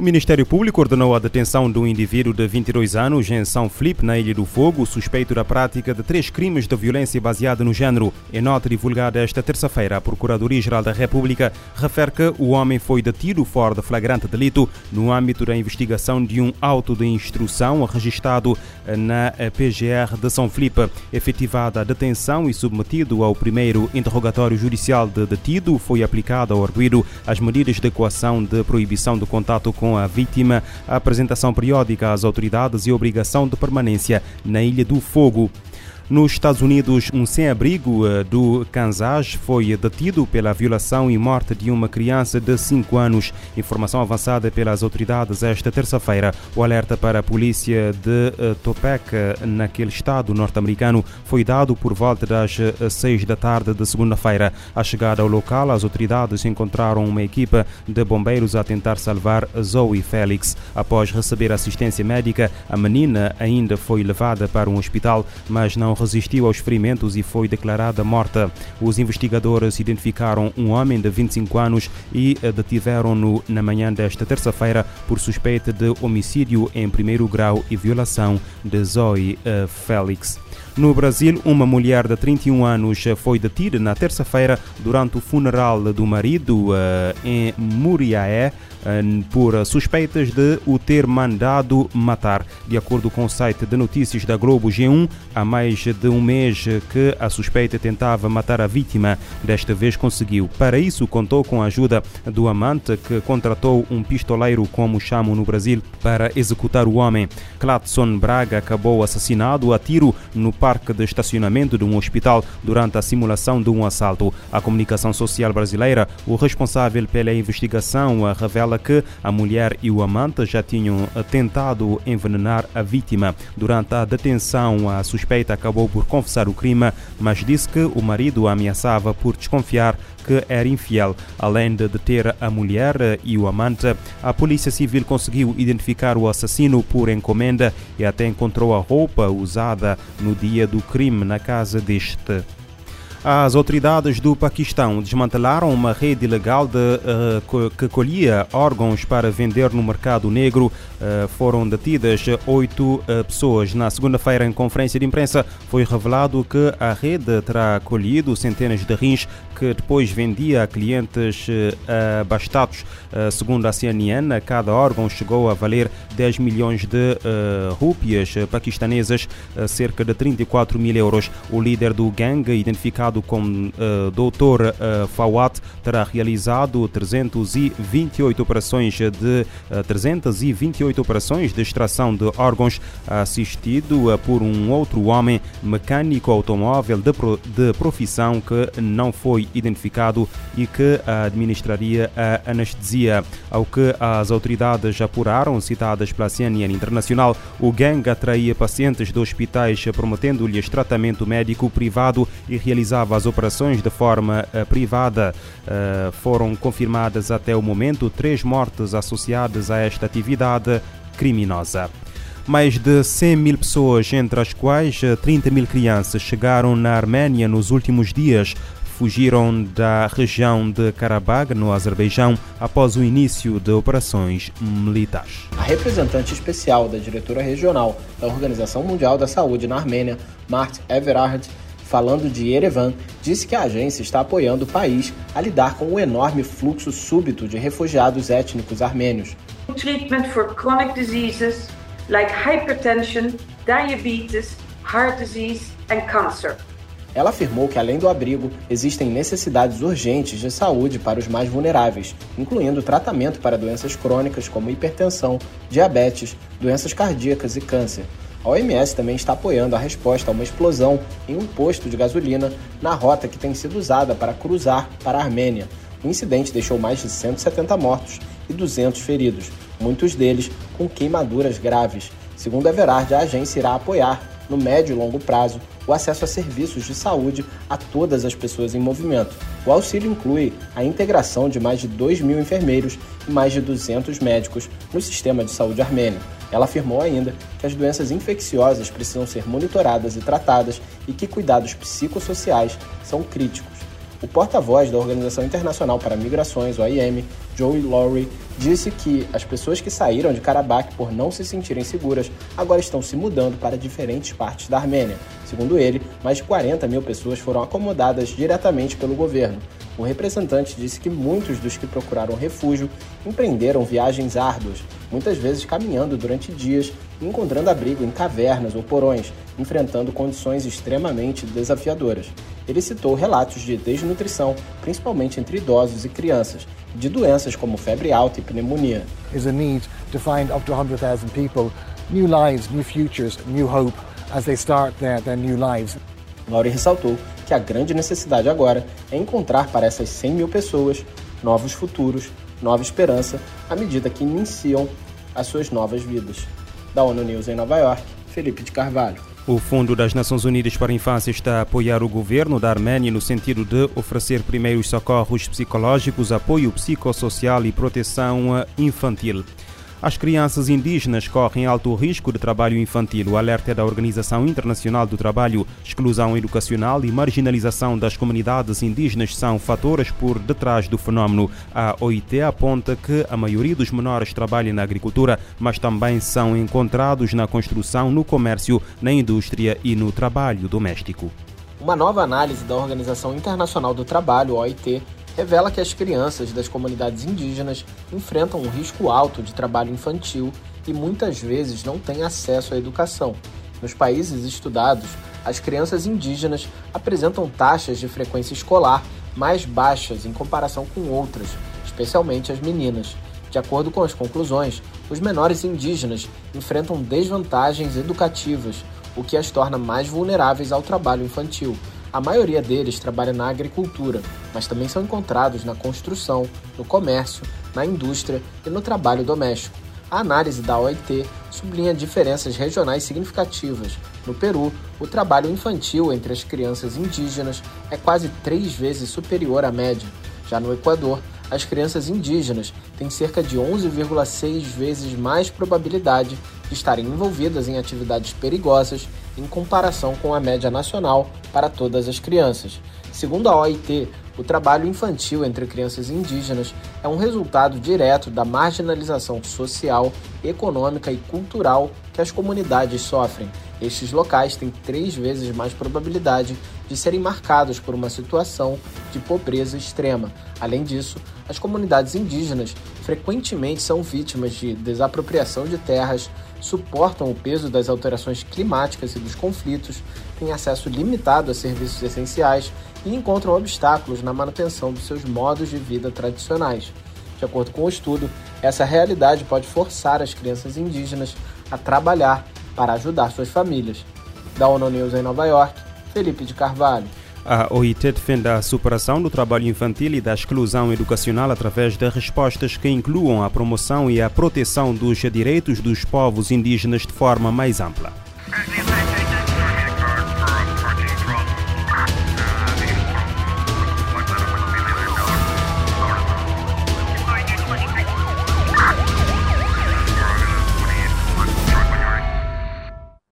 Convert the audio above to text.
O Ministério Público ordenou a detenção de um indivíduo de 22 anos em São Felipe, na Ilha do Fogo, suspeito da prática de três crimes de violência baseada no género. Em nota divulgada esta terça-feira, a Procuradoria-Geral da República refere que o homem foi detido fora de flagrante delito no âmbito da investigação de um auto de instrução registrado na PGR de São Felipe. Efetivada a detenção e submetido ao primeiro interrogatório judicial de detido, foi aplicado ao arguido as medidas de coação de proibição de contato com com a vítima, a apresentação periódica às autoridades e obrigação de permanência na Ilha do Fogo. Nos Estados Unidos, um sem-abrigo eh, do Kansas foi detido pela violação e morte de uma criança de 5 anos. Informação avançada pelas autoridades esta terça-feira. O alerta para a polícia de eh, Topeka, naquele estado norte-americano, foi dado por volta das 6 eh, da tarde de segunda-feira. À chegada ao local, as autoridades encontraram uma equipa de bombeiros a tentar salvar Zoe Félix. Após receber assistência médica, a menina ainda foi levada para um hospital, mas não resistiu aos ferimentos e foi declarada morta. Os investigadores identificaram um homem de 25 anos e eh, detiveram-no na manhã desta terça-feira por suspeita de homicídio em primeiro grau e violação de Zoe eh, Félix. No Brasil, uma mulher de 31 anos foi detida na terça-feira durante o funeral do marido eh, em Muriaé por suspeitas de o ter mandado matar. De acordo com o site de notícias da Globo G1, há mais de um mês que a suspeita tentava matar a vítima. Desta vez conseguiu. Para isso, contou com a ajuda do amante que contratou um pistoleiro, como chamam no Brasil, para executar o homem. Clatson Braga acabou assassinado a tiro no parque de estacionamento de um hospital durante a simulação de um assalto. A comunicação social brasileira, o responsável pela investigação, revela revela que a mulher e o amante já tinham eh, tentado envenenar a vítima. Durante a detenção, a suspeita acabou por confessar o crime, mas disse que o marido a ameaçava por desconfiar que era infiel. Além de deter a mulher eh, e o amante, a Polícia Civil conseguiu identificar o assassino por encomenda e até encontrou a roupa usada no dia do crime na casa deste. As autoridades do Paquistão desmantelaram uma rede ilegal de, uh, que colhia órgãos para vender no mercado negro. Uh, foram detidas oito uh, pessoas. Na segunda-feira, em conferência de imprensa, foi revelado que a rede terá colhido centenas de rins que depois vendia a clientes abastados. segundo a CNN, cada órgão chegou a valer 10 milhões de rúpias paquistanesas, cerca de 34 mil euros. O líder do gangue, identificado com como Dr. Fawad, terá realizado 328 operações de uh, 328 operações de extração de órgãos, assistido por um outro homem mecânico automóvel de profissão que não foi identificado e que administraria a anestesia. Ao que as autoridades apuraram, citadas pela CNN Internacional, o gangue atraía pacientes de hospitais prometendo-lhes tratamento médico privado e realizava as operações de forma uh, privada. Uh, foram confirmadas até o momento três mortes associadas a esta atividade criminosa. Mais de 100 mil pessoas, entre as quais 30 eh, mil crianças, chegaram na Arménia nos últimos dias fugiram da região de Karabakh, no Azerbaijão, após o início de operações militares. A representante especial da diretora regional da Organização Mundial da Saúde na Armênia, Mart Everard, falando de Yerevan, disse que a agência está apoiando o país a lidar com o enorme fluxo súbito de refugiados étnicos armênios. Treatment for chronic diseases like hypertension, diabetes, heart disease and cancer. Ela afirmou que, além do abrigo, existem necessidades urgentes de saúde para os mais vulneráveis, incluindo tratamento para doenças crônicas como hipertensão, diabetes, doenças cardíacas e câncer. A OMS também está apoiando a resposta a uma explosão em um posto de gasolina na rota que tem sido usada para cruzar para a Armênia. O incidente deixou mais de 170 mortos e 200 feridos, muitos deles com queimaduras graves. Segundo Everard, a agência irá apoiar, no médio e longo prazo, o acesso a serviços de saúde a todas as pessoas em movimento. O auxílio inclui a integração de mais de 2 mil enfermeiros e mais de 200 médicos no sistema de saúde armênio. Ela afirmou ainda que as doenças infecciosas precisam ser monitoradas e tratadas e que cuidados psicossociais são críticos. O porta-voz da Organização Internacional para Migrações, OIM, Joey Lowry, disse que as pessoas que saíram de Karabakh por não se sentirem seguras agora estão se mudando para diferentes partes da Armênia. Segundo ele, mais de 40 mil pessoas foram acomodadas diretamente pelo governo. O representante disse que muitos dos que procuraram refúgio empreenderam viagens árduas, muitas vezes caminhando durante dias encontrando abrigo em cavernas ou porões, enfrentando condições extremamente desafiadoras. Ele citou relatos de desnutrição, principalmente entre idosos e crianças, de doenças como febre alta e pneumonia. Is a need to find up to 100,000 people new lives, new futures, new hope as they start their, their new lives. Laurie ressaltou que a grande necessidade agora é encontrar para essas 100 mil pessoas novos futuros, nova esperança, à medida que iniciam as suas novas vidas. Da ONU News em Nova York, Felipe de Carvalho. O Fundo das Nações Unidas para a Infância está a apoiar o governo da Arménia no sentido de oferecer primeiros socorros psicológicos, apoio psicossocial e proteção infantil. As crianças indígenas correm alto risco de trabalho infantil. O alerta é da Organização Internacional do Trabalho. Exclusão educacional e marginalização das comunidades indígenas são fatores por detrás do fenômeno. A OIT aponta que a maioria dos menores trabalha na agricultura, mas também são encontrados na construção, no comércio, na indústria e no trabalho doméstico. Uma nova análise da Organização Internacional do Trabalho, OIT, revela que as crianças das comunidades indígenas enfrentam um risco alto de trabalho infantil e muitas vezes não têm acesso à educação. Nos países estudados, as crianças indígenas apresentam taxas de frequência escolar mais baixas em comparação com outras, especialmente as meninas. De acordo com as conclusões, os menores indígenas enfrentam desvantagens educativas, o que as torna mais vulneráveis ao trabalho infantil. A maioria deles trabalha na agricultura, mas também são encontrados na construção, no comércio, na indústria e no trabalho doméstico. A análise da OIT sublinha diferenças regionais significativas. No Peru, o trabalho infantil entre as crianças indígenas é quase três vezes superior à média. Já no Equador, as crianças indígenas têm cerca de 11,6 vezes mais probabilidade de estarem envolvidas em atividades perigosas em comparação com a média nacional para todas as crianças. Segundo a OIT, o trabalho infantil entre crianças indígenas é um resultado direto da marginalização social, econômica e cultural que as comunidades sofrem. Estes locais têm três vezes mais probabilidade de serem marcados por uma situação de pobreza extrema. Além disso, as comunidades indígenas frequentemente são vítimas de desapropriação de terras, suportam o peso das alterações climáticas e dos conflitos, têm acesso limitado a serviços essenciais e encontram obstáculos na manutenção dos seus modos de vida tradicionais. De acordo com o estudo, essa realidade pode forçar as crianças indígenas a trabalhar para ajudar suas famílias. Da ONU News em Nova York, Felipe de Carvalho. A OIT defende a superação do trabalho infantil e da exclusão educacional através de respostas que incluam a promoção e a proteção dos direitos dos povos indígenas de forma mais ampla.